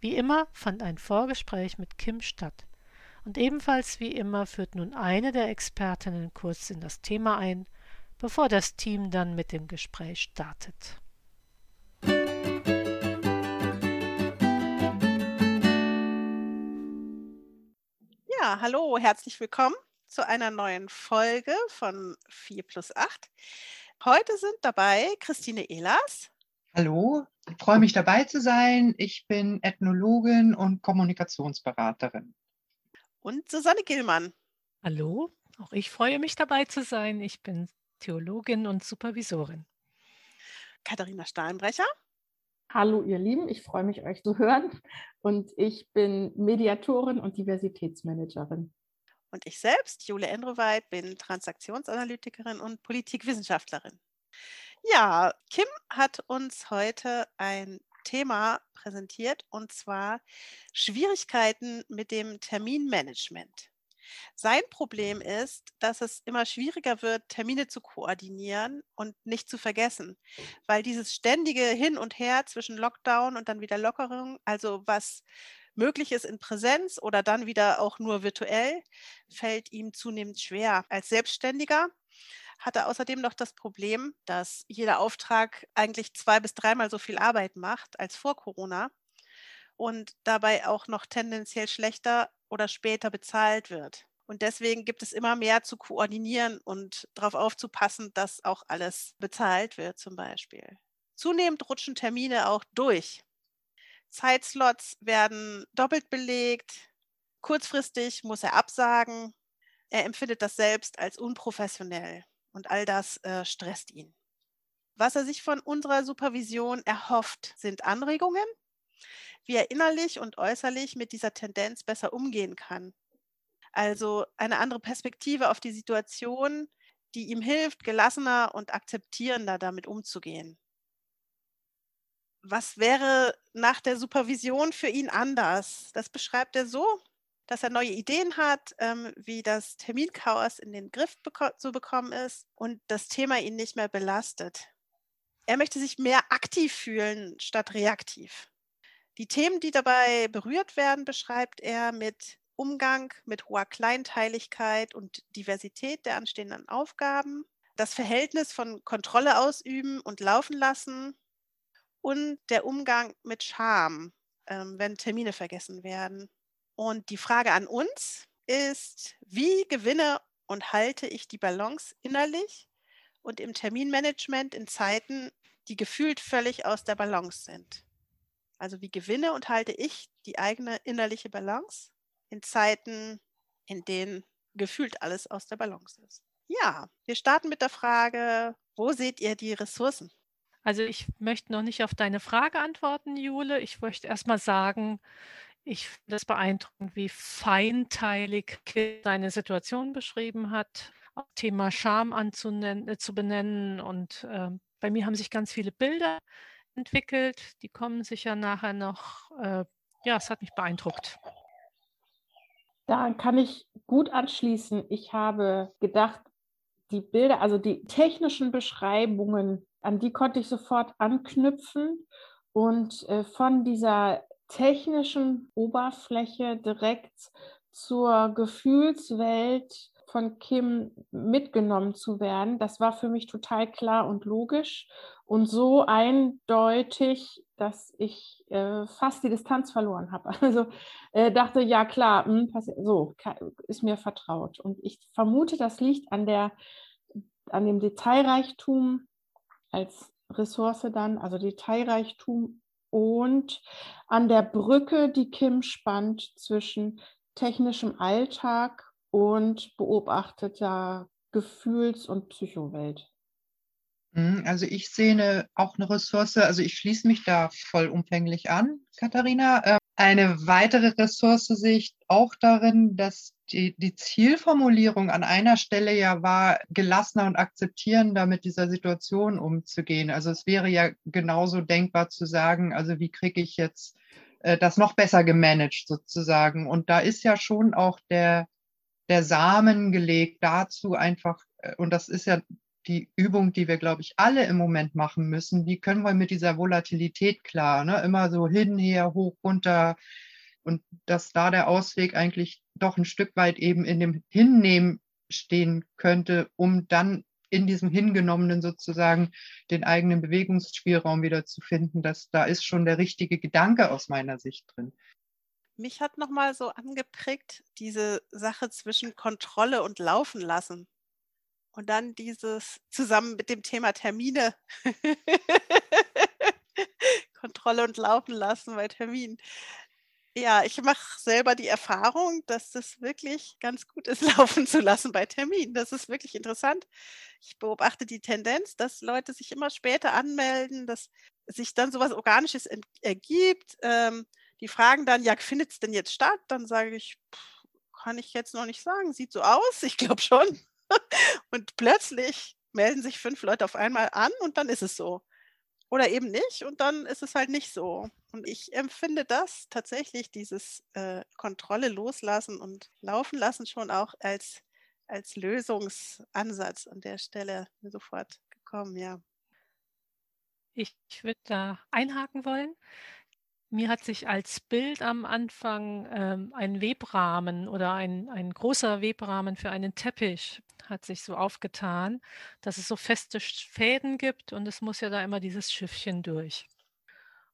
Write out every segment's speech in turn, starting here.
Wie immer fand ein Vorgespräch mit Kim statt. Und ebenfalls wie immer führt nun eine der Expertinnen kurz in das Thema ein, bevor das Team dann mit dem Gespräch startet. Ja, hallo, herzlich willkommen zu einer neuen Folge von 4 plus 8. Heute sind dabei Christine Ehlers. Hallo, ich freue mich dabei zu sein. Ich bin Ethnologin und Kommunikationsberaterin. Und Susanne Gillmann. Hallo, auch ich freue mich dabei zu sein. Ich bin Theologin und Supervisorin. Katharina Steinbrecher. Hallo ihr Lieben, ich freue mich euch zu hören und ich bin Mediatorin und Diversitätsmanagerin. Und ich selbst, Jule Endroweit, bin Transaktionsanalytikerin und Politikwissenschaftlerin. Ja, Kim hat uns heute ein Thema präsentiert und zwar Schwierigkeiten mit dem Terminmanagement. Sein Problem ist, dass es immer schwieriger wird, Termine zu koordinieren und nicht zu vergessen, weil dieses ständige Hin und Her zwischen Lockdown und dann wieder Lockerung, also was möglich ist in Präsenz oder dann wieder auch nur virtuell, fällt ihm zunehmend schwer. Als Selbstständiger hat er außerdem noch das Problem, dass jeder Auftrag eigentlich zwei bis dreimal so viel Arbeit macht als vor Corona und dabei auch noch tendenziell schlechter oder später bezahlt wird. Und deswegen gibt es immer mehr zu koordinieren und darauf aufzupassen, dass auch alles bezahlt wird zum Beispiel. Zunehmend rutschen Termine auch durch. Zeitslots werden doppelt belegt. Kurzfristig muss er absagen. Er empfindet das selbst als unprofessionell und all das äh, stresst ihn. Was er sich von unserer Supervision erhofft, sind Anregungen, wie er innerlich und äußerlich mit dieser Tendenz besser umgehen kann. Also eine andere Perspektive auf die Situation, die ihm hilft, gelassener und akzeptierender damit umzugehen was wäre nach der Supervision für ihn anders? Das beschreibt er so, dass er neue Ideen hat, ähm, wie das Terminchaos in den Griff beko zu bekommen ist und das Thema ihn nicht mehr belastet. Er möchte sich mehr aktiv fühlen statt reaktiv. Die Themen, die dabei berührt werden, beschreibt er mit Umgang mit hoher Kleinteiligkeit und Diversität der anstehenden Aufgaben, das Verhältnis von Kontrolle ausüben und laufen lassen, und der Umgang mit Scham, ähm, wenn Termine vergessen werden. Und die Frage an uns ist, wie gewinne und halte ich die Balance innerlich und im Terminmanagement in Zeiten, die gefühlt völlig aus der Balance sind? Also wie gewinne und halte ich die eigene innerliche Balance in Zeiten, in denen gefühlt alles aus der Balance ist? Ja, wir starten mit der Frage, wo seht ihr die Ressourcen? Also ich möchte noch nicht auf deine Frage antworten, Jule. Ich möchte erst mal sagen, ich finde es beeindruckend, wie feinteilig Kim seine Situation beschrieben hat, auch Thema Scham anzunennen, äh, zu benennen. Und äh, bei mir haben sich ganz viele Bilder entwickelt. Die kommen sicher nachher noch. Äh, ja, es hat mich beeindruckt. Da kann ich gut anschließen. Ich habe gedacht, die Bilder, also die technischen Beschreibungen an die konnte ich sofort anknüpfen und äh, von dieser technischen Oberfläche direkt zur Gefühlswelt von Kim mitgenommen zu werden. Das war für mich total klar und logisch und so eindeutig, dass ich äh, fast die Distanz verloren habe. Also äh, dachte, ja klar, mh, hm, so ist mir vertraut. Und ich vermute, das liegt an, der, an dem Detailreichtum als Ressource dann, also Detailreichtum und an der Brücke, die Kim spannt zwischen technischem Alltag und beobachteter Gefühls- und Psychowelt. Mhm, also ich sehe eine, auch eine Ressource, also ich schließe mich da vollumfänglich an, Katharina. Eine weitere Ressource sehe ich auch darin, dass die, die Zielformulierung an einer Stelle ja war, gelassener und akzeptierender mit dieser Situation umzugehen. Also es wäre ja genauso denkbar zu sagen, also wie kriege ich jetzt äh, das noch besser gemanagt sozusagen. Und da ist ja schon auch der, der Samen gelegt dazu einfach, äh, und das ist ja die Übung, die wir, glaube ich, alle im Moment machen müssen. Wie können wir mit dieser Volatilität klar? Ne? Immer so hin, her, hoch, runter. Und dass da der Ausweg eigentlich doch ein Stück weit eben in dem Hinnehmen stehen könnte, um dann in diesem Hingenommenen sozusagen den eigenen Bewegungsspielraum wieder zu finden. dass da ist schon der richtige Gedanke aus meiner Sicht drin. Mich hat nochmal so angeprägt diese Sache zwischen Kontrolle und Laufen lassen. Und dann dieses zusammen mit dem Thema Termine. Kontrolle und laufen lassen bei Terminen. Ja, ich mache selber die Erfahrung, dass das wirklich ganz gut ist, laufen zu lassen bei Terminen. Das ist wirklich interessant. Ich beobachte die Tendenz, dass Leute sich immer später anmelden, dass sich dann so was Organisches ergibt. Ähm, die fragen dann: „Ja, findet es denn jetzt statt?“ Dann sage ich: „Kann ich jetzt noch nicht sagen. Sieht so aus. Ich glaube schon.“ Und plötzlich melden sich fünf Leute auf einmal an und dann ist es so. Oder eben nicht und dann ist es halt nicht so. Und ich empfinde das tatsächlich, dieses äh, Kontrolle loslassen und laufen lassen schon auch als, als Lösungsansatz an der Stelle sofort gekommen, ja. Ich würde da einhaken wollen. Mir hat sich als Bild am Anfang ähm, ein Webrahmen oder ein, ein großer Webrahmen für einen Teppich hat sich so aufgetan, dass es so feste Fäden gibt und es muss ja da immer dieses Schiffchen durch.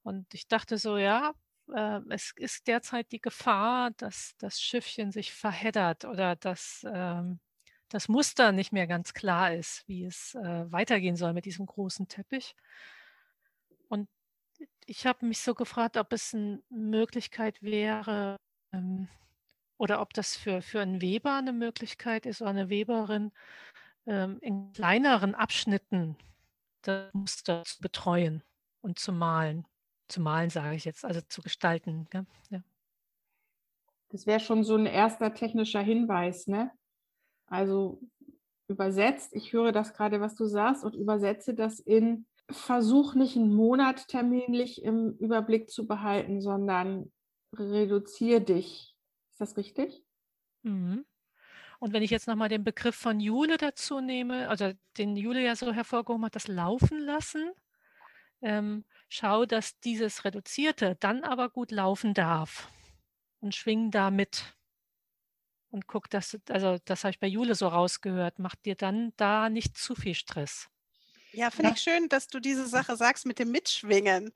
Und ich dachte so, ja, äh, es ist derzeit die Gefahr, dass das Schiffchen sich verheddert oder dass ähm, das Muster nicht mehr ganz klar ist, wie es äh, weitergehen soll mit diesem großen Teppich. Ich habe mich so gefragt, ob es eine Möglichkeit wäre ähm, oder ob das für, für einen Weber eine Möglichkeit ist oder eine Weberin, ähm, in kleineren Abschnitten das Muster zu betreuen und zu malen. Zu malen sage ich jetzt, also zu gestalten. Ja. ja. Das wäre schon so ein erster technischer Hinweis, ne? Also übersetzt, ich höre das gerade, was du sagst, und übersetze das in versuch nicht einen Monat terminlich im Überblick zu behalten, sondern reduziere dich. Ist das richtig? Mhm. Und wenn ich jetzt nochmal den Begriff von Jule dazu nehme, also den Jule ja so hervorgehoben hat, das Laufen lassen, ähm, schau, dass dieses Reduzierte dann aber gut laufen darf und schwing da mit. Und guck, dass, also das habe ich bei Jule so rausgehört, macht dir dann da nicht zu viel Stress. Ja, finde ja. ich schön, dass du diese Sache sagst mit dem Mitschwingen.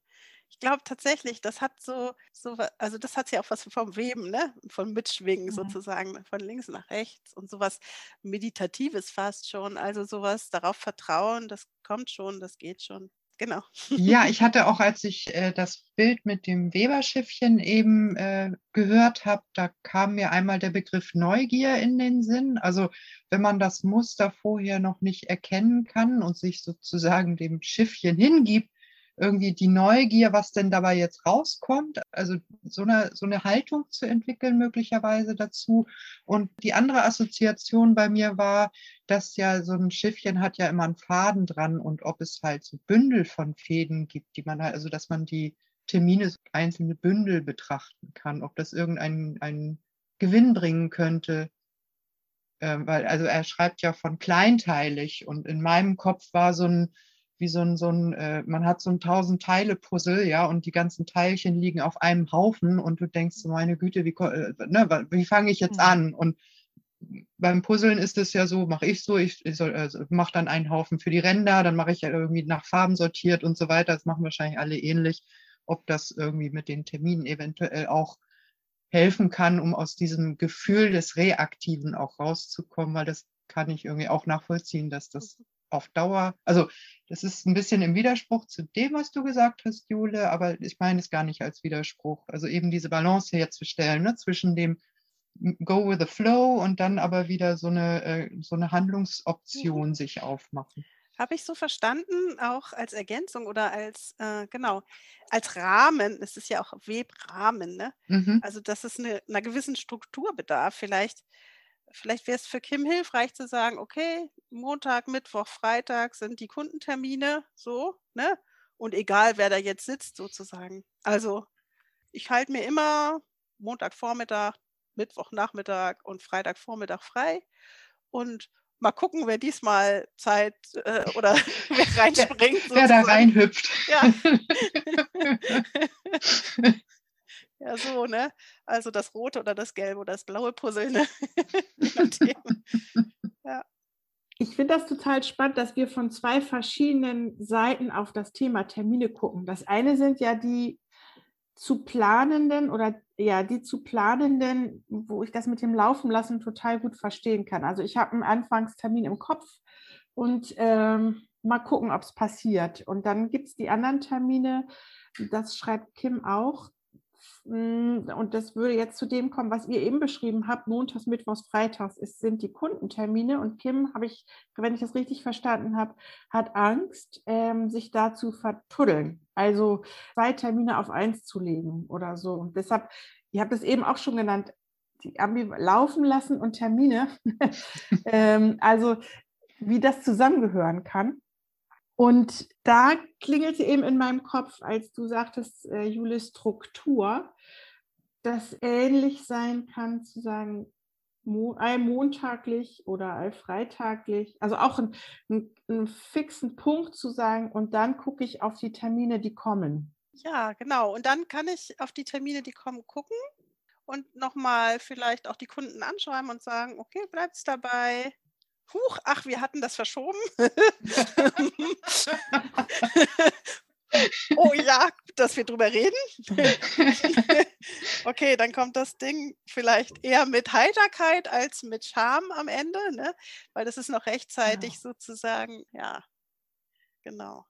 Ich glaube tatsächlich, das hat so, so, also das hat ja auch was vom Weben, ne? Von Mitschwingen mhm. sozusagen, von links nach rechts und sowas Meditatives fast schon. Also sowas darauf vertrauen, das kommt schon, das geht schon. Genau. Ja, ich hatte auch, als ich äh, das Bild mit dem Weberschiffchen eben äh, gehört habe, da kam mir einmal der Begriff Neugier in den Sinn. Also wenn man das Muster vorher noch nicht erkennen kann und sich sozusagen dem Schiffchen hingibt, irgendwie die Neugier, was denn dabei jetzt rauskommt, also so eine, so eine Haltung zu entwickeln möglicherweise dazu. Und die andere Assoziation bei mir war, dass ja so ein Schiffchen hat ja immer einen Faden dran und ob es halt so Bündel von Fäden gibt, die man halt, also dass man die Termine einzelne Bündel betrachten kann, ob das irgendeinen einen Gewinn bringen könnte. Ähm, weil, also er schreibt ja von kleinteilig und in meinem Kopf war so ein, wie so ein, so ein äh, man hat so ein tausend Teile Puzzle, ja, und die ganzen Teilchen liegen auf einem Haufen und du denkst, meine Güte, wie, äh, ne, wie fange ich jetzt mhm. an? Und beim Puzzeln ist es ja so, mache ich so, ich, ich also mache dann einen Haufen für die Ränder, dann mache ich ja irgendwie nach Farben sortiert und so weiter. Das machen wahrscheinlich alle ähnlich. Ob das irgendwie mit den Terminen eventuell auch helfen kann, um aus diesem Gefühl des Reaktiven auch rauszukommen, weil das kann ich irgendwie auch nachvollziehen, dass das auf Dauer, also das ist ein bisschen im Widerspruch zu dem, was du gesagt hast, Jule, aber ich meine es gar nicht als Widerspruch. Also eben diese Balance herzustellen ne, zwischen dem Go with the Flow und dann aber wieder so eine, äh, so eine Handlungsoption mhm. sich aufmachen. Habe ich so verstanden, auch als Ergänzung oder als, äh, genau, als Rahmen. Es ist ja auch Webrahmen, ne? Mhm. Also, dass es eine 'ner gewissen Struktur bedarf. Vielleicht vielleicht wäre es für Kim hilfreich zu sagen: „Okay, Montag, Mittwoch, Freitag sind die Kundentermine so, ne? Und egal, wer da jetzt sitzt sozusagen. Also, ich halte mir immer Montagvormittag, Mittwochnachmittag und Freitagvormittag frei und mal gucken, wer diesmal Zeit, äh, oder wer reinspringt Wer da sozusagen. reinhüpft. Ja. Ja, so, ne? Also, das rote oder das gelbe oder das blaue Puzzle, ne? Ja. Ich finde das total spannend, dass wir von zwei verschiedenen Seiten auf das Thema Termine gucken. Das eine sind ja die zu planenden oder ja, die zu planenden, wo ich das mit dem Laufen lassen total gut verstehen kann. Also ich habe einen Anfangstermin im Kopf und ähm, mal gucken, ob es passiert. Und dann gibt es die anderen Termine, das schreibt Kim auch. Mm, Und das würde jetzt zu dem kommen, was ihr eben beschrieben habt. Montags, Mittwochs, Freitags ist, sind die Kundentermine. Und Kim, habe ich, wenn ich das richtig verstanden habe, hat Angst, ähm, sich da zu vertuddeln. Also zwei Termine auf eins zu legen oder so. Und deshalb, ihr habt es eben auch schon genannt, die Ambi laufen lassen und Termine. ähm, also wie das zusammengehören kann. Und da klingelte eben in meinem Kopf, als du sagtest, äh, Jule, Struktur, das ähnlich sein kann zu sagen, mo allmontaglich oder allfreitaglich, also auch einen, einen, fixen Punkt zu sagen und dann gucke ich auf die Termine, die kommen. Ja, genau. Und dann kann ich auf die Termine, die kommen, gucken und nochmal vielleicht auch die Kunden anschreiben und sagen, okay, bleibt's dabei. Huch, ach, wir hatten das verschoben. oh ja, dass wir drüber reden. okay, dann kommt das Ding vielleicht eher mit Heiterkeit als mit Scham am Ende, ne? weil das ist noch rechtzeitig Ja. sozusagen, ja, genau.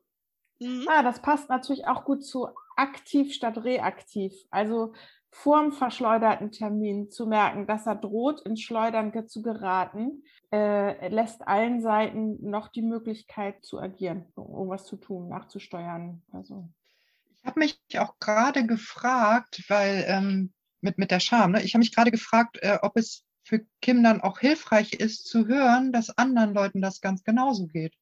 Mhm. Ah, das passt natürlich auch gut zu aktiv statt reaktiv. Also vorm verschleuderten Termin zu merken, dass er droht, ins Schleudern zu geraten, äh, lässt allen Seiten noch die Möglichkeit zu agieren, irgendwas zu tun, nachzusteuern. Also. Ich habe mich auch gerade gefragt, weil ähm, mit, mit der Scham, ne? ich habe mich gerade gefragt, äh, ob es für Kim dann auch hilfreich ist zu hören, dass anderen Leuten das ganz genauso geht.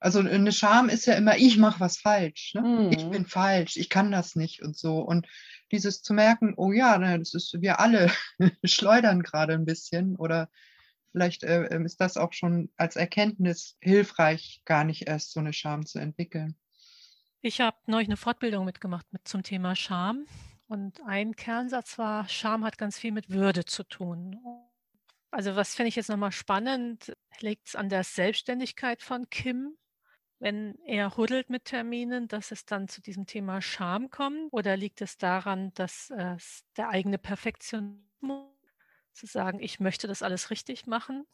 Also eine Scham ist ja immer, ich mache was falsch, ne? ich Mhm. bin falsch, ich kann das nicht und so. Und dieses zu merken, oh ja, das ist, wir alle schleudern gerade ein bisschen oder vielleicht äh, ähm, ist das auch schon als Erkenntnis hilfreich, gar nicht erst so eine Scham zu entwickeln. Ich habe neulich eine Fortbildung mitgemacht mit zum Thema Scham. Und ein Kernsatz war, Scham hat ganz viel mit Würde zu tun. Also was finde ich jetzt nochmal spannend, liegt es an der Selbstständigkeit von Kim, wenn er huddelt mit Terminen, dass es dann zu diesem Thema Scham kommt? Oder liegt es daran, dass äh, der eigene Perfektionismus, zu sagen, ich möchte das alles richtig machen?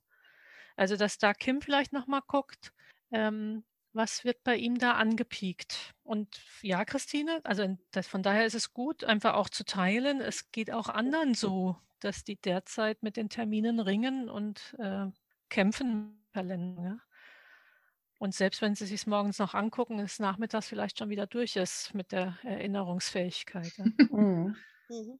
Also dass da Kim vielleicht nochmal guckt, ähm, was wird bei ihm da angepiekt? Und ja, Christine, also das, von daher ist es gut, einfach auch zu teilen. Es geht auch anderen so, dass die derzeit mit den Terminen ringen und äh, kämpfen Kalender. Und selbst wenn sie sich morgens noch angucken, ist nachmittags vielleicht schon wieder durch ist mit der Erinnerungsfähigkeit. Ja? Mhm. Mhm.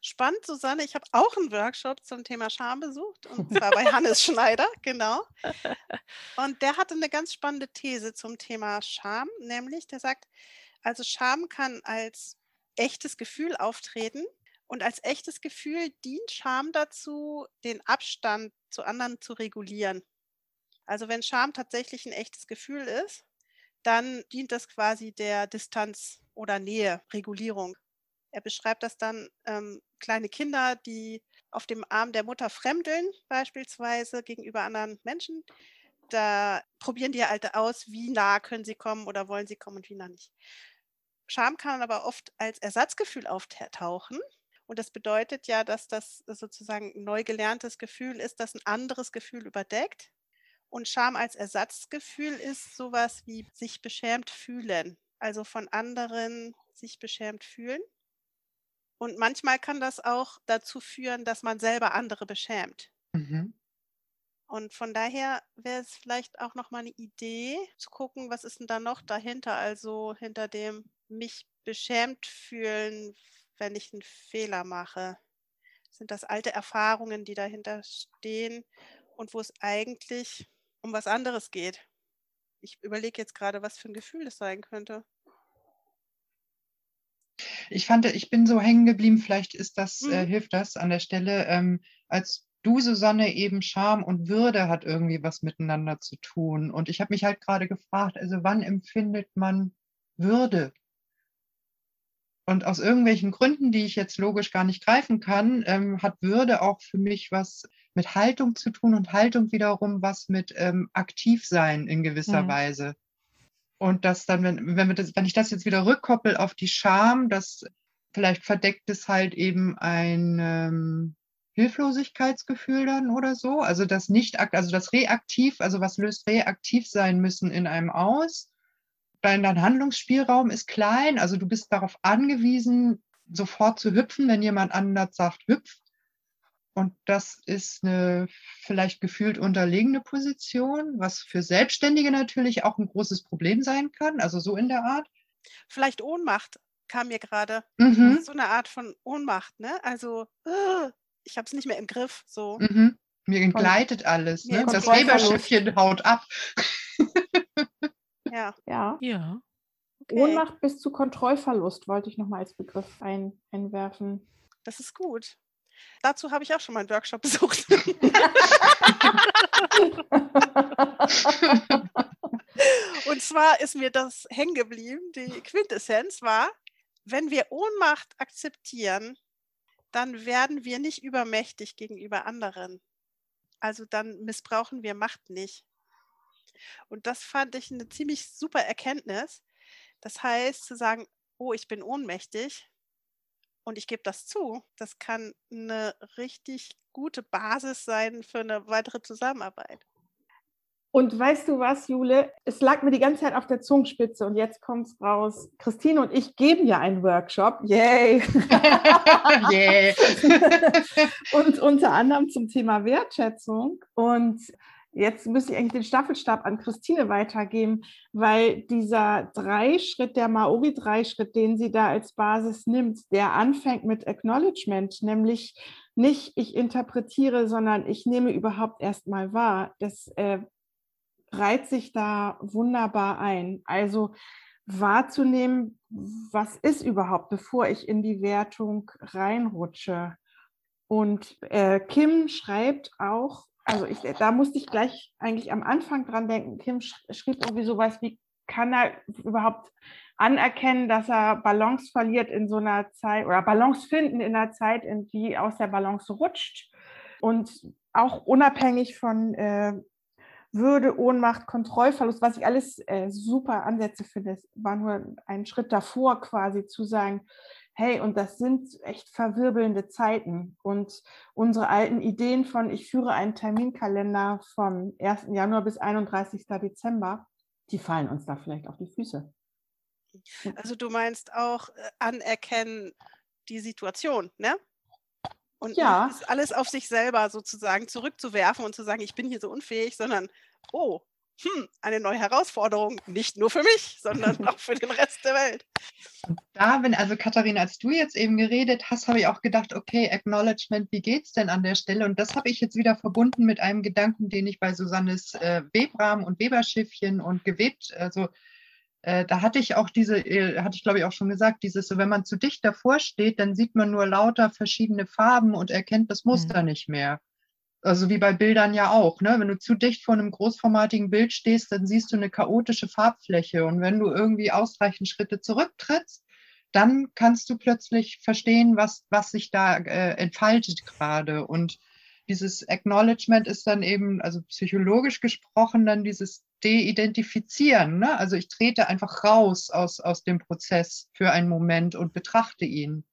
Spannend, Susanne. Ich habe auch einen Workshop zum Thema Scham besucht und zwar bei Hannes Schneider, genau. Und der hatte eine ganz spannende These zum Thema Scham, nämlich der sagt, also Scham kann als echtes Gefühl auftreten und als echtes Gefühl dient Scham dazu, den Abstand zu anderen zu regulieren. Also wenn Scham tatsächlich ein echtes Gefühl ist, dann dient das quasi der Distanz oder Nähe, Regulierung. Er beschreibt das dann ähm, kleine Kinder, die auf dem Arm der Mutter fremdeln, beispielsweise gegenüber anderen Menschen. Da probieren die halt aus, wie nah können sie kommen oder wollen sie kommen und wie nah nicht. Scham kann aber oft als Ersatzgefühl auftauchen. Und das bedeutet ja, dass das sozusagen ein neu gelerntes Gefühl ist, das ein anderes Gefühl überdeckt. Und Scham als Ersatzgefühl ist sowas wie sich beschämt fühlen, also von anderen sich beschämt fühlen. Und manchmal kann das auch dazu führen, dass man selber andere beschämt. Mhm. Und von daher wäre es vielleicht auch noch mal eine Idee zu gucken, was ist denn da noch dahinter? Also hinter dem mich beschämt fühlen, wenn ich einen Fehler mache. Sind das alte Erfahrungen, die dahinter stehen und wo es eigentlich um was anderes geht? Ich überlege jetzt gerade, was für ein Gefühl das sein könnte. Ich fand, ich bin so hängen geblieben, vielleicht ist das, äh, Mhm. hilft das an der Stelle, ähm, als du, Susanne, eben Scham und Würde hat irgendwie was miteinander zu tun. Und ich habe mich halt gerade gefragt, also wann empfindet man Würde? Und aus irgendwelchen Gründen, die ich jetzt logisch gar nicht greifen kann, ähm, hat Würde auch für mich was mit Haltung zu tun und Haltung wiederum was mit ähm, Aktivsein in gewisser Mhm. Weise. Und das dann, wenn, wenn, das, wenn ich das jetzt wieder rückkoppel auf die Scham, das vielleicht verdeckt es halt eben ein ähm, Hilflosigkeitsgefühl dann oder so. Also das nicht, also das reaktiv, also was löst reaktiv sein müssen in einem aus? Dein, dein Handlungsspielraum ist klein, also du bist darauf angewiesen, sofort zu hüpfen, wenn jemand anders sagt, hüpf. Und das ist eine vielleicht gefühlt unterlegene Position, was für Selbstständige natürlich auch ein großes Problem sein kann, also so in der Art. Vielleicht Ohnmacht kam mir gerade. Mhm. So eine Art von Ohnmacht, ne? Also, äh, ich habe es nicht mehr im Griff. So. Mhm. Mir entgleitet alles. Mir Ne? Das. Weberschiffchen haut ab. Ja. Ja. Ja. Okay. Ohnmacht bis zu Kontrollverlust wollte ich nochmal als Begriff ein, einwerfen. Das ist gut. Dazu habe ich auch schon mal einen Workshop besucht. Und zwar ist mir das hängen geblieben. Die Quintessenz war, wenn wir Ohnmacht akzeptieren, dann werden wir nicht übermächtig gegenüber anderen. Also dann missbrauchen wir Macht nicht. Und das fand ich eine ziemlich super Erkenntnis. Das heißt, zu sagen, oh, ich bin ohnmächtig und ich gebe das zu, das kann eine richtig gute Basis sein für eine weitere Zusammenarbeit. Und weißt du was, Jule? Es lag mir die ganze Zeit auf der Zungenspitze und jetzt kommt es raus. Christine und ich geben ja einen Workshop. Yay! yeah. und unter anderem zum Thema Wertschätzung. Und jetzt müsste ich eigentlich den Staffelstab an Christine weitergeben, weil dieser Dreischritt, der Maori-Dreischritt, den sie da als Basis nimmt, der anfängt mit Acknowledgement, nämlich nicht ich interpretiere, sondern ich nehme überhaupt erstmal wahr. Das äh, reiht sich da wunderbar ein. Also wahrzunehmen, was ist überhaupt, bevor ich in die Wertung reinrutsche. Und äh, Kim schreibt auch, also ich, da musste ich gleich eigentlich am Anfang dran denken. Kim sch schrieb irgendwie sowas wie, kann er überhaupt anerkennen, dass er Balance verliert in so einer Zeit oder Balance finden in einer Zeit, in die aus der Balance rutscht. Und auch unabhängig von äh, würde, Ohnmacht, Kontrollverlust, was ich alles äh, super Ansätze finde, war nur ein Schritt davor quasi zu sagen, hey, und das sind echt verwirbelnde Zeiten. Und unsere alten Ideen von, ich führe einen Terminkalender vom 1. Januar bis 31. Dezember, die fallen uns da vielleicht auf die Füße. Also du meinst auch äh, anerkennen die Situation, ne? Und Ja. alles auf sich selber sozusagen zurückzuwerfen und zu sagen, ich bin hier so unfähig, sondern, oh, hm, eine neue Herausforderung, nicht nur für mich, sondern auch für den Rest der Welt. Da, wenn, also Katharina, als du jetzt eben geredet hast, habe ich auch gedacht, okay, Acknowledgement, wie geht's denn an der Stelle? Und das habe ich jetzt wieder verbunden mit einem Gedanken, den ich bei Susannes äh, Webrahmen und Weberschiffchen und gewebt, also äh, da hatte ich auch diese, äh, hatte ich glaube ich auch schon gesagt, dieses, so, wenn man zu dicht davor steht, dann sieht man nur lauter verschiedene Farben und erkennt das Muster nicht mehr. Also wie bei Bildern ja auch, ne? Wenn du zu dicht vor einem großformatigen Bild stehst, dann siehst du eine chaotische Farbfläche. Und wenn du irgendwie ausreichend Schritte zurücktrittst, dann kannst du plötzlich verstehen, was, was sich da äh, entfaltet gerade. Und dieses Acknowledgement ist dann eben, also psychologisch gesprochen, dann dieses De-Identifizieren. Ne? Also ich trete einfach raus aus, aus dem Prozess für einen Moment und betrachte ihn.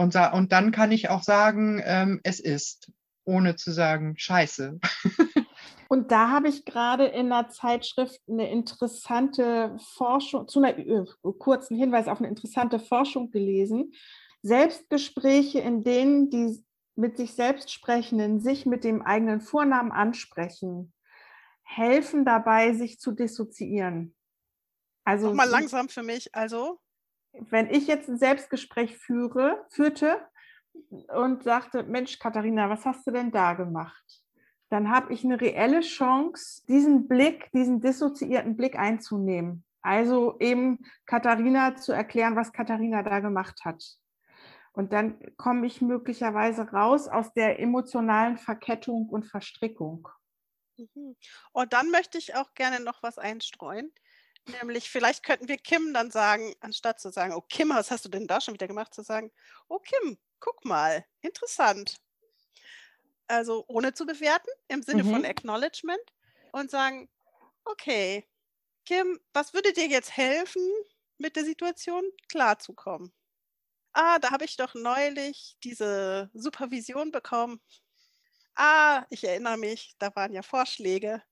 Und, und dann kann ich auch sagen, ähm, es ist, ohne zu sagen, scheiße. Und da habe ich gerade in einer Zeitschrift eine interessante Forschung, zu einer äh, kurzen Hinweis auf eine interessante Forschung gelesen. Selbstgespräche, in denen die mit sich selbst sprechenden, sich mit dem eigenen Vornamen ansprechen, helfen dabei, sich zu dissoziieren. Also Nochmal langsam für mich. Also wenn ich jetzt ein Selbstgespräch führe, führte und sagte, Mensch, Katharina, was hast du denn da gemacht? Dann habe ich eine reelle Chance, diesen Blick, diesen dissoziierten Blick einzunehmen. Also eben Katharina zu erklären, was Katharina da gemacht hat. Und dann komme ich möglicherweise raus aus der emotionalen Verkettung und Verstrickung. Mhm. Und dann möchte ich auch gerne noch was einstreuen. Nämlich, vielleicht könnten wir Kim dann sagen, anstatt zu sagen, oh Kim, was hast du denn da schon wieder gemacht, zu sagen, oh Kim, guck mal, interessant. Also ohne zu bewerten, im Sinne mhm. von Acknowledgement und sagen, okay, Kim, was würde dir jetzt helfen, mit der Situation klarzukommen? Ah, da habe ich doch neulich diese Supervision bekommen. Ah, ich erinnere mich, da waren ja Vorschläge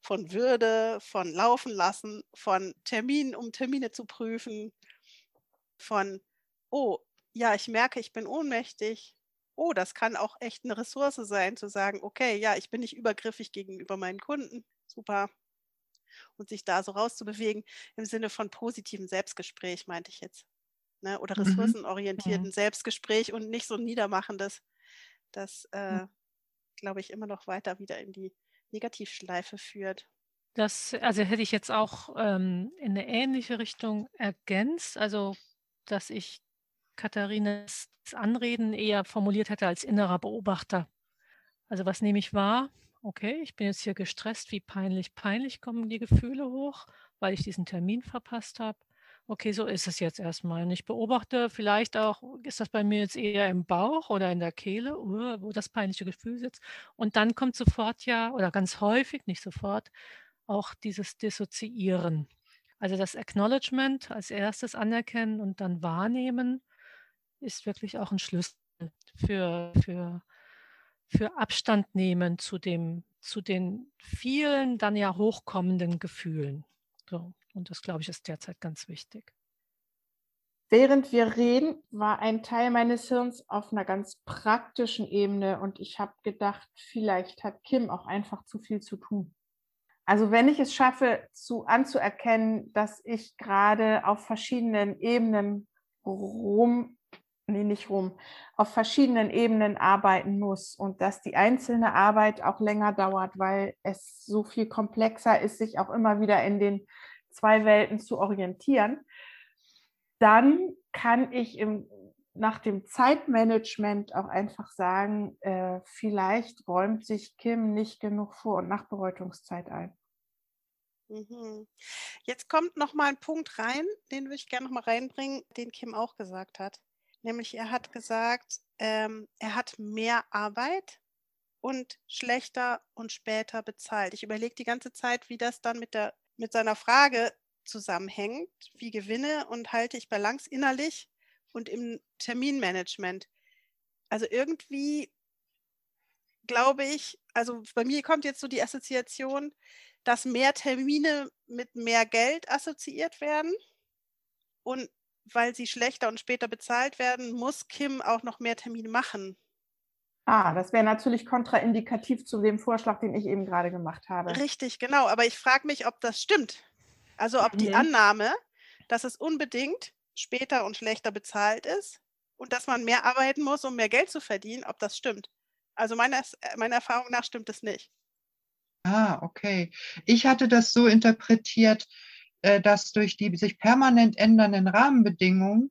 von Würde, von Laufen lassen, von Terminen, um Termine zu prüfen, von, oh, ja, ich merke, ich bin ohnmächtig. Oh, das kann auch echt eine Ressource sein, zu sagen, okay, ja, ich bin nicht übergriffig gegenüber meinen Kunden. Super. Und sich da so rauszubewegen im Sinne von positivem Selbstgespräch, meinte ich jetzt. Ne? Oder mhm. ressourcenorientierten mhm. Selbstgespräch und nicht so niedermachendes. Das, äh, glaube ich, immer noch weiter wieder in die Negativschleife führt. Das, also hätte ich jetzt auch ähm, in eine ähnliche Richtung ergänzt, also dass ich Katharinas Anreden eher formuliert hätte als innerer Beobachter. Also was nehme ich wahr? Okay, ich bin jetzt hier gestresst, wie peinlich, peinlich kommen die Gefühle hoch, weil ich diesen Termin verpasst habe. Okay, so ist es jetzt erstmal. Und ich beobachte vielleicht auch, ist das bei mir jetzt eher im Bauch oder in der Kehle, uh, wo das peinliche Gefühl sitzt. Und dann kommt sofort ja, oder ganz häufig, nicht sofort, auch dieses Dissoziieren. Also das Acknowledgement als erstes anerkennen und dann wahrnehmen ist wirklich auch ein Schlüssel für, für, für Abstand nehmen zu, dem, zu den vielen dann ja hochkommenden Gefühlen. So. Und das, glaube ich, ist derzeit ganz wichtig. Während wir reden, war ein Teil meines Hirns auf einer ganz praktischen Ebene und ich habe gedacht, vielleicht hat Kim auch einfach zu viel zu tun. Also wenn ich es schaffe, zu, anzuerkennen, dass ich gerade auf verschiedenen Ebenen rum, nee, nicht rum, auf verschiedenen Ebenen arbeiten muss und dass die einzelne Arbeit auch länger dauert, weil es so viel komplexer ist, sich auch immer wieder in den zwei Welten zu orientieren, dann kann ich im, nach dem Zeitmanagement auch einfach sagen, äh, vielleicht räumt sich Kim nicht genug Vor- und Nachbereitungszeit ein. Mhm. Jetzt kommt noch mal ein Punkt rein, den würde ich gerne noch mal reinbringen, den Kim auch gesagt hat. Nämlich er hat gesagt, ähm, er hat mehr Arbeit und schlechter und später bezahlt. Ich überlege die ganze Zeit, wie das dann mit der mit seiner Frage zusammenhängt, wie gewinne und halte ich Balance innerlich und im Terminmanagement. Also irgendwie glaube ich, also bei mir kommt jetzt so die Assoziation, dass mehr Termine mit mehr Geld assoziiert werden und weil sie schlechter und später bezahlt werden, muss Kim auch noch mehr Termine machen. Ah, das wäre natürlich kontraindikativ zu dem Vorschlag, den ich eben gerade gemacht habe. Richtig, genau. Aber ich frage mich, ob das stimmt. Also ob die Annahme, dass es unbedingt später und schlechter bezahlt ist und dass man mehr arbeiten muss, um mehr Geld zu verdienen, ob das stimmt. Also meiner, meiner Erfahrung nach stimmt es nicht. Ah, okay. Ich hatte das so interpretiert, äh, dass durch die sich permanent ändernden Rahmenbedingungen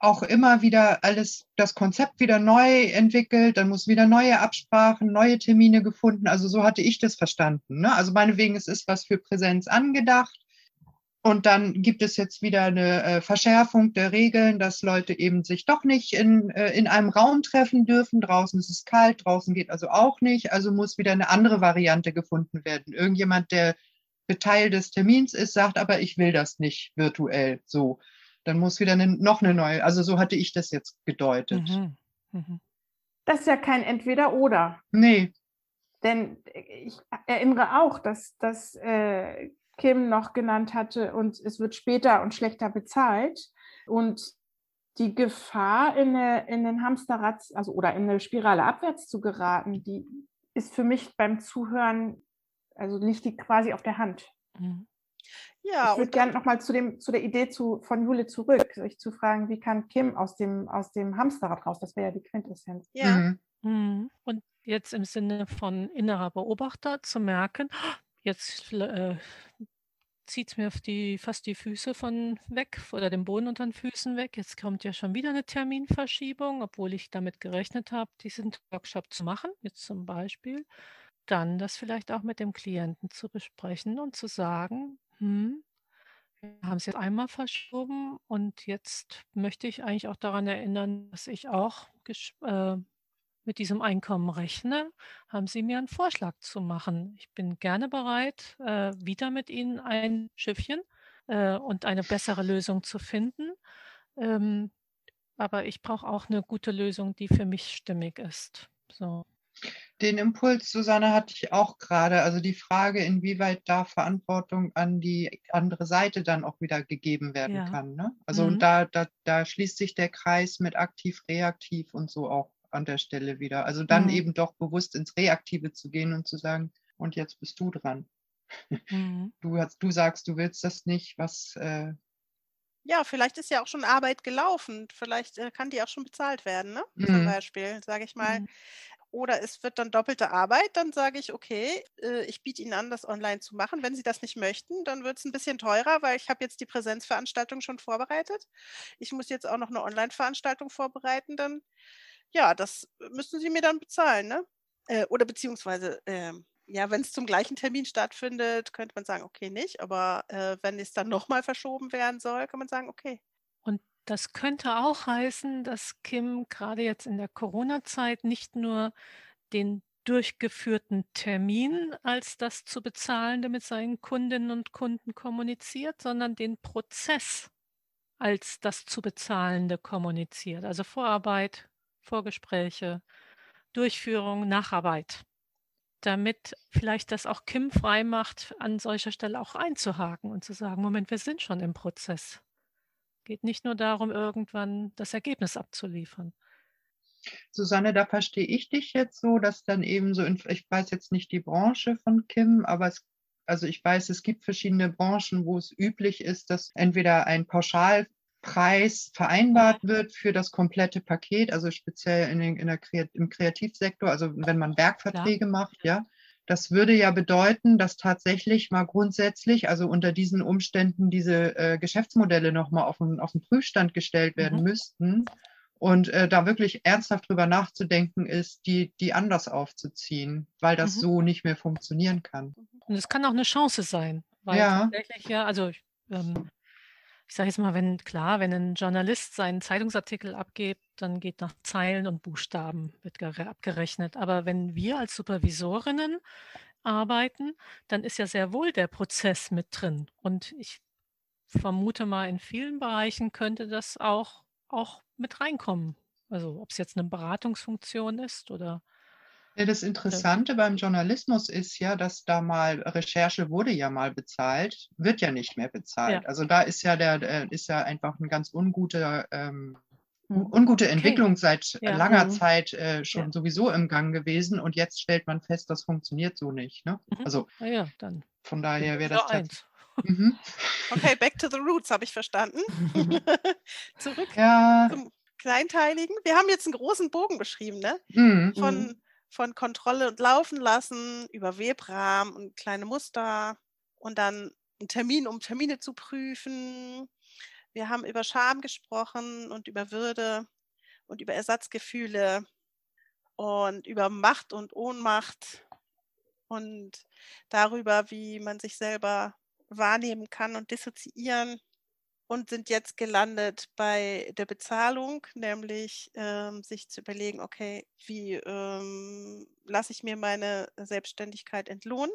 auch immer wieder alles, das Konzept wieder neu entwickelt, dann muss wieder neue Absprachen, neue Termine gefunden. Also so hatte ich das verstanden. Ne? Also meinetwegen, es ist was für Präsenz angedacht. Und dann gibt es jetzt wieder eine äh, Verschärfung der Regeln, dass Leute eben sich doch nicht in, äh, in einem Raum treffen dürfen. Draußen ist es kalt, draußen geht also auch nicht. Also muss wieder eine andere Variante gefunden werden. Irgendjemand, der Teil des Termins ist, sagt aber, ich will das nicht virtuell so dann muss wieder eine, noch eine neue. Also so hatte ich das jetzt gedeutet. Mhm. Mhm. Das ist ja kein Entweder-Oder. Nee. Denn ich erinnere auch, dass, dass äh, Kim noch genannt hatte, und es wird später und schlechter bezahlt. Und die Gefahr, in, eine, in den Hamsterrad, also oder in eine Spirale abwärts zu geraten, die ist für mich beim Zuhören, also liegt die quasi auf der Hand. Mhm. Ja, ich würde gerne nochmal zu, zu der Idee zu, von Jule zurück, sich zu fragen, wie kann Kim aus dem, aus dem Hamsterrad raus? Das wäre ja die Quintessenz. Ja. Mhm. mhm. Und jetzt im Sinne von innerer Beobachter zu merken, jetzt äh, zieht es mir die, fast die Füße von weg oder den Boden unter den Füßen weg. Jetzt kommt ja schon wieder eine Terminverschiebung, obwohl ich damit gerechnet habe, diesen Workshop zu machen, jetzt zum Beispiel. Dann das vielleicht auch mit dem Klienten zu besprechen und zu sagen, hm, wir haben es jetzt einmal verschoben und jetzt möchte ich eigentlich auch daran erinnern, dass ich auch äh, mit diesem Einkommen rechne, haben Sie mir einen Vorschlag zu machen. Ich bin gerne bereit, äh, wieder mit Ihnen ein Schiffchen äh, und eine bessere Lösung zu finden. Ähm, aber ich brauche auch eine gute Lösung, die für mich stimmig ist. So. Den Impuls, Susanne, hatte ich auch gerade. Also die Frage, inwieweit da Verantwortung an die andere Seite dann auch wieder gegeben werden ja. kann. Ne? Also mhm. und da, da, da schließt sich der Kreis mit aktiv, reaktiv und so auch an der Stelle wieder. Also dann mhm. eben doch bewusst ins Reaktive zu gehen und zu sagen, und jetzt bist du dran. Mhm. Du, hast, du sagst, du willst das nicht, was. Äh, ja, vielleicht ist ja auch schon Arbeit gelaufen. Vielleicht äh, kann die auch schon bezahlt werden, ne? Zum mhm. Beispiel, sage ich mal. Mhm. Oder es wird dann doppelte Arbeit, dann sage ich, okay, äh, ich biete Ihnen an, das online zu machen. Wenn Sie das nicht möchten, dann wird es ein bisschen teurer, weil ich habe jetzt die Präsenzveranstaltung schon vorbereitet. Ich muss jetzt auch noch eine Online-Veranstaltung vorbereiten. Dann ja, das müssen Sie mir dann bezahlen, ne? Äh, oder beziehungsweise, ähm, ja, wenn es zum gleichen Termin stattfindet, könnte man sagen, okay, nicht. Aber äh, wenn es dann nochmal verschoben werden soll, kann man sagen, okay. Das könnte auch heißen, dass Kim gerade jetzt in der Corona-Zeit nicht nur den durchgeführten Termin als das zu bezahlende mit seinen Kundinnen und Kunden kommuniziert, sondern den Prozess als das zu bezahlende kommuniziert. Also Vorarbeit, Vorgespräche, Durchführung, Nacharbeit, damit vielleicht das auch Kim frei macht, an solcher Stelle auch einzuhaken und zu sagen, Moment, wir sind schon im Prozess. Geht nicht nur darum, irgendwann das Ergebnis abzuliefern. Susanne, da verstehe ich dich jetzt so, dass dann eben so, in, ich weiß jetzt nicht die Branche von Kim, aber es, also ich weiß, es gibt verschiedene Branchen, wo es üblich ist, dass entweder ein Pauschal Preis vereinbart wird für das komplette Paket, also speziell in den, in der im Kreativsektor, also wenn man Werkverträge ja. macht, ja. Das würde ja bedeuten, dass tatsächlich mal grundsätzlich, also unter diesen Umständen, diese äh, Geschäftsmodelle nochmal auf den, auf den Prüfstand gestellt werden mhm. müssten. Und äh, da wirklich ernsthaft drüber nachzudenken ist, die, die anders aufzuziehen, weil das mhm. so nicht mehr funktionieren kann. Und es kann auch eine Chance sein, weil ja. tatsächlich ja, also ähm, ich sage jetzt mal, wenn klar, wenn ein Journalist seinen Zeitungsartikel abgibt, dann geht nach Zeilen und Buchstaben wird abgerechnet. Aber wenn wir als Supervisorinnen arbeiten, dann ist ja sehr wohl der Prozess mit drin. Und ich vermute mal, in vielen Bereichen könnte das auch, auch mit reinkommen. Also ob es jetzt eine Beratungsfunktion ist oder ja, das Interessante beim Journalismus ist ja, dass da mal Recherche wurde ja mal bezahlt, wird ja nicht mehr bezahlt. Ja. Also da ist ja der ist ja einfach ein ganz ähm, hm. ungute Entwicklung okay. seit ja. langer mhm. Zeit äh, schon ja. sowieso im Gang gewesen und jetzt stellt man fest, das funktioniert so nicht. Ne? Mhm. Also ja, dann von daher wäre das eins. Mhm. Okay, back to the roots, habe ich verstanden. Zurück ja. zum Kleinteiligen. Wir haben jetzt einen großen Bogen beschrieben, ne? Mhm. Von von Kontrolle und Laufen lassen über Webrahmen und kleine Muster und dann einen Termin, um Termine zu prüfen. Wir haben über Scham gesprochen und über Würde und über Ersatzgefühle und über Macht und Ohnmacht und darüber, wie man sich selber wahrnehmen kann und dissoziieren und sind jetzt gelandet bei der Bezahlung, nämlich ähm, sich zu überlegen, okay, wie ähm, lasse ich mir meine Selbstständigkeit entlohnen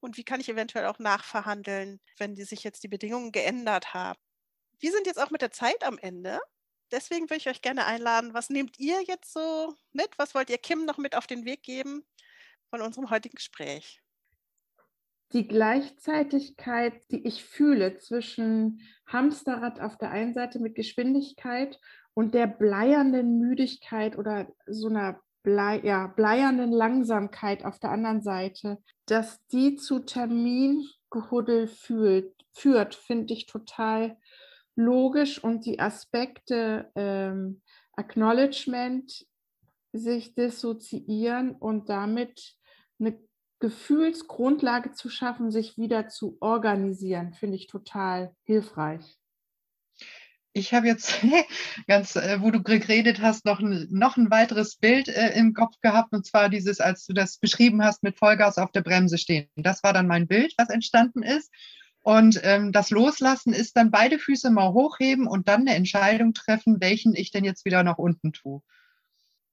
und wie kann ich eventuell auch nachverhandeln, wenn die sich jetzt die Bedingungen geändert haben. Wir sind jetzt auch mit der Zeit am Ende. Deswegen würde ich euch gerne einladen, was nehmt ihr jetzt so mit? Was wollt ihr Kim noch mit auf den Weg geben von unserem heutigen Gespräch? Die Gleichzeitigkeit, die ich fühle zwischen Hamsterrad auf der einen Seite mit Geschwindigkeit und der bleiernden Müdigkeit oder so einer Blei, ja, bleiernden Langsamkeit auf der anderen Seite, dass die zu Termingehuddel führt, führt finde ich total logisch und die Aspekte ähm, Acknowledgement, sich dissoziieren und damit eine Gefühlsgrundlage zu schaffen, sich wieder zu organisieren, finde ich total hilfreich. Ich habe jetzt ganz, äh, wo du geredet hast, noch ein, noch ein weiteres Bild äh, im Kopf gehabt, und zwar dieses, als du das beschrieben hast, mit Vollgas auf der Bremse stehen. Das war dann mein Bild, was entstanden ist. Und ähm, das Loslassen ist dann beide Füße mal hochheben und dann eine Entscheidung treffen, welchen ich denn jetzt wieder nach unten tue.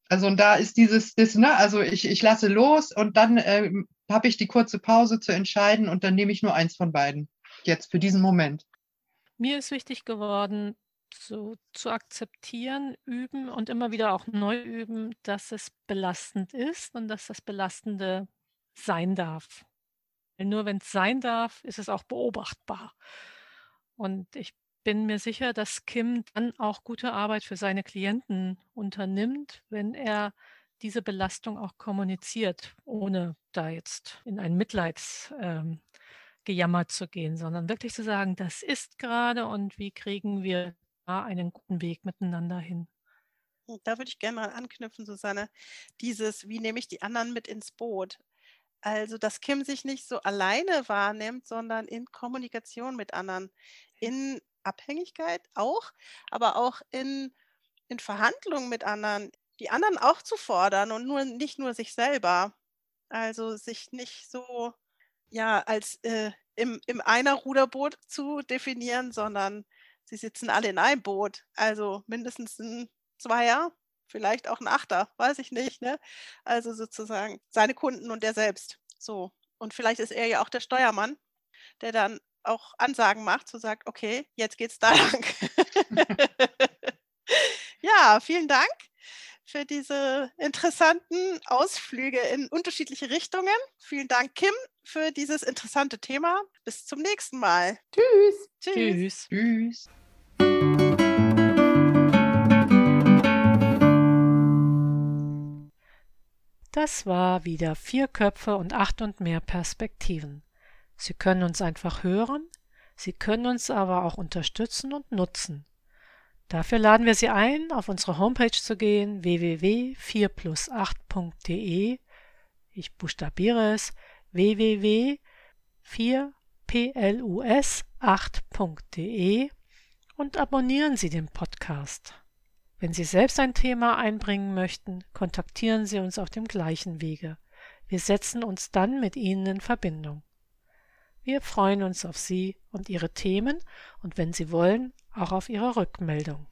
Also und da ist dieses, das, ne, also ich, ich lasse los und dann äh, habe ich die kurze Pause zu entscheiden und dann nehme ich nur eins von beiden. Jetzt für diesen Moment. Mir ist wichtig geworden, so zu akzeptieren, üben und immer wieder auch neu üben, dass es belastend ist und dass das Belastende sein darf. Nur wenn es sein darf, ist es auch beobachtbar. Und ich bin mir sicher, dass Kim dann auch gute Arbeit für seine Klienten unternimmt, wenn er diese Belastung auch kommuniziert, ohne da jetzt in ein Mitleidsgejammer ähm, zu gehen, sondern wirklich zu sagen, das ist gerade und wie kriegen wir da einen guten Weg miteinander hin. Da würde ich gerne mal anknüpfen, Susanne. Dieses, wie nehme ich die anderen mit ins Boot? Also, dass Kim sich nicht so alleine wahrnimmt, sondern in Kommunikation mit anderen, in Abhängigkeit auch, aber auch in, in Verhandlungen mit anderen, die anderen auch zu fordern und nur nicht nur sich selber. Also sich nicht so ja als äh, im, im einer Ruderboot zu definieren, sondern sie sitzen alle in einem Boot. Also mindestens ein Zweier, vielleicht auch ein Achter, weiß ich nicht. Ne? Also sozusagen seine Kunden und er selbst. So. Und vielleicht ist er ja auch der Steuermann, der dann auch Ansagen macht, so sagt, okay, jetzt geht's da lang. ja, vielen Dank für diese interessanten Ausflüge in unterschiedliche Richtungen. Vielen Dank, Kim, für dieses interessante Thema. Bis zum nächsten Mal. Tschüss. Tschüss. Tschüss. Das war wieder vier Köpfe und acht und mehr Perspektiven. Sie können uns einfach hören, Sie können uns aber auch unterstützen und nutzen. Dafür laden wir Sie ein, auf unsere Homepage zu gehen www.4plus8.de. Ich buchstabiere es www.4plus8.de und abonnieren Sie den Podcast. Wenn Sie selbst ein Thema einbringen möchten, kontaktieren Sie uns auf dem gleichen Wege. Wir setzen uns dann mit Ihnen in Verbindung. Wir freuen uns auf Sie und Ihre Themen und wenn Sie wollen, auch auf Ihre Rückmeldung.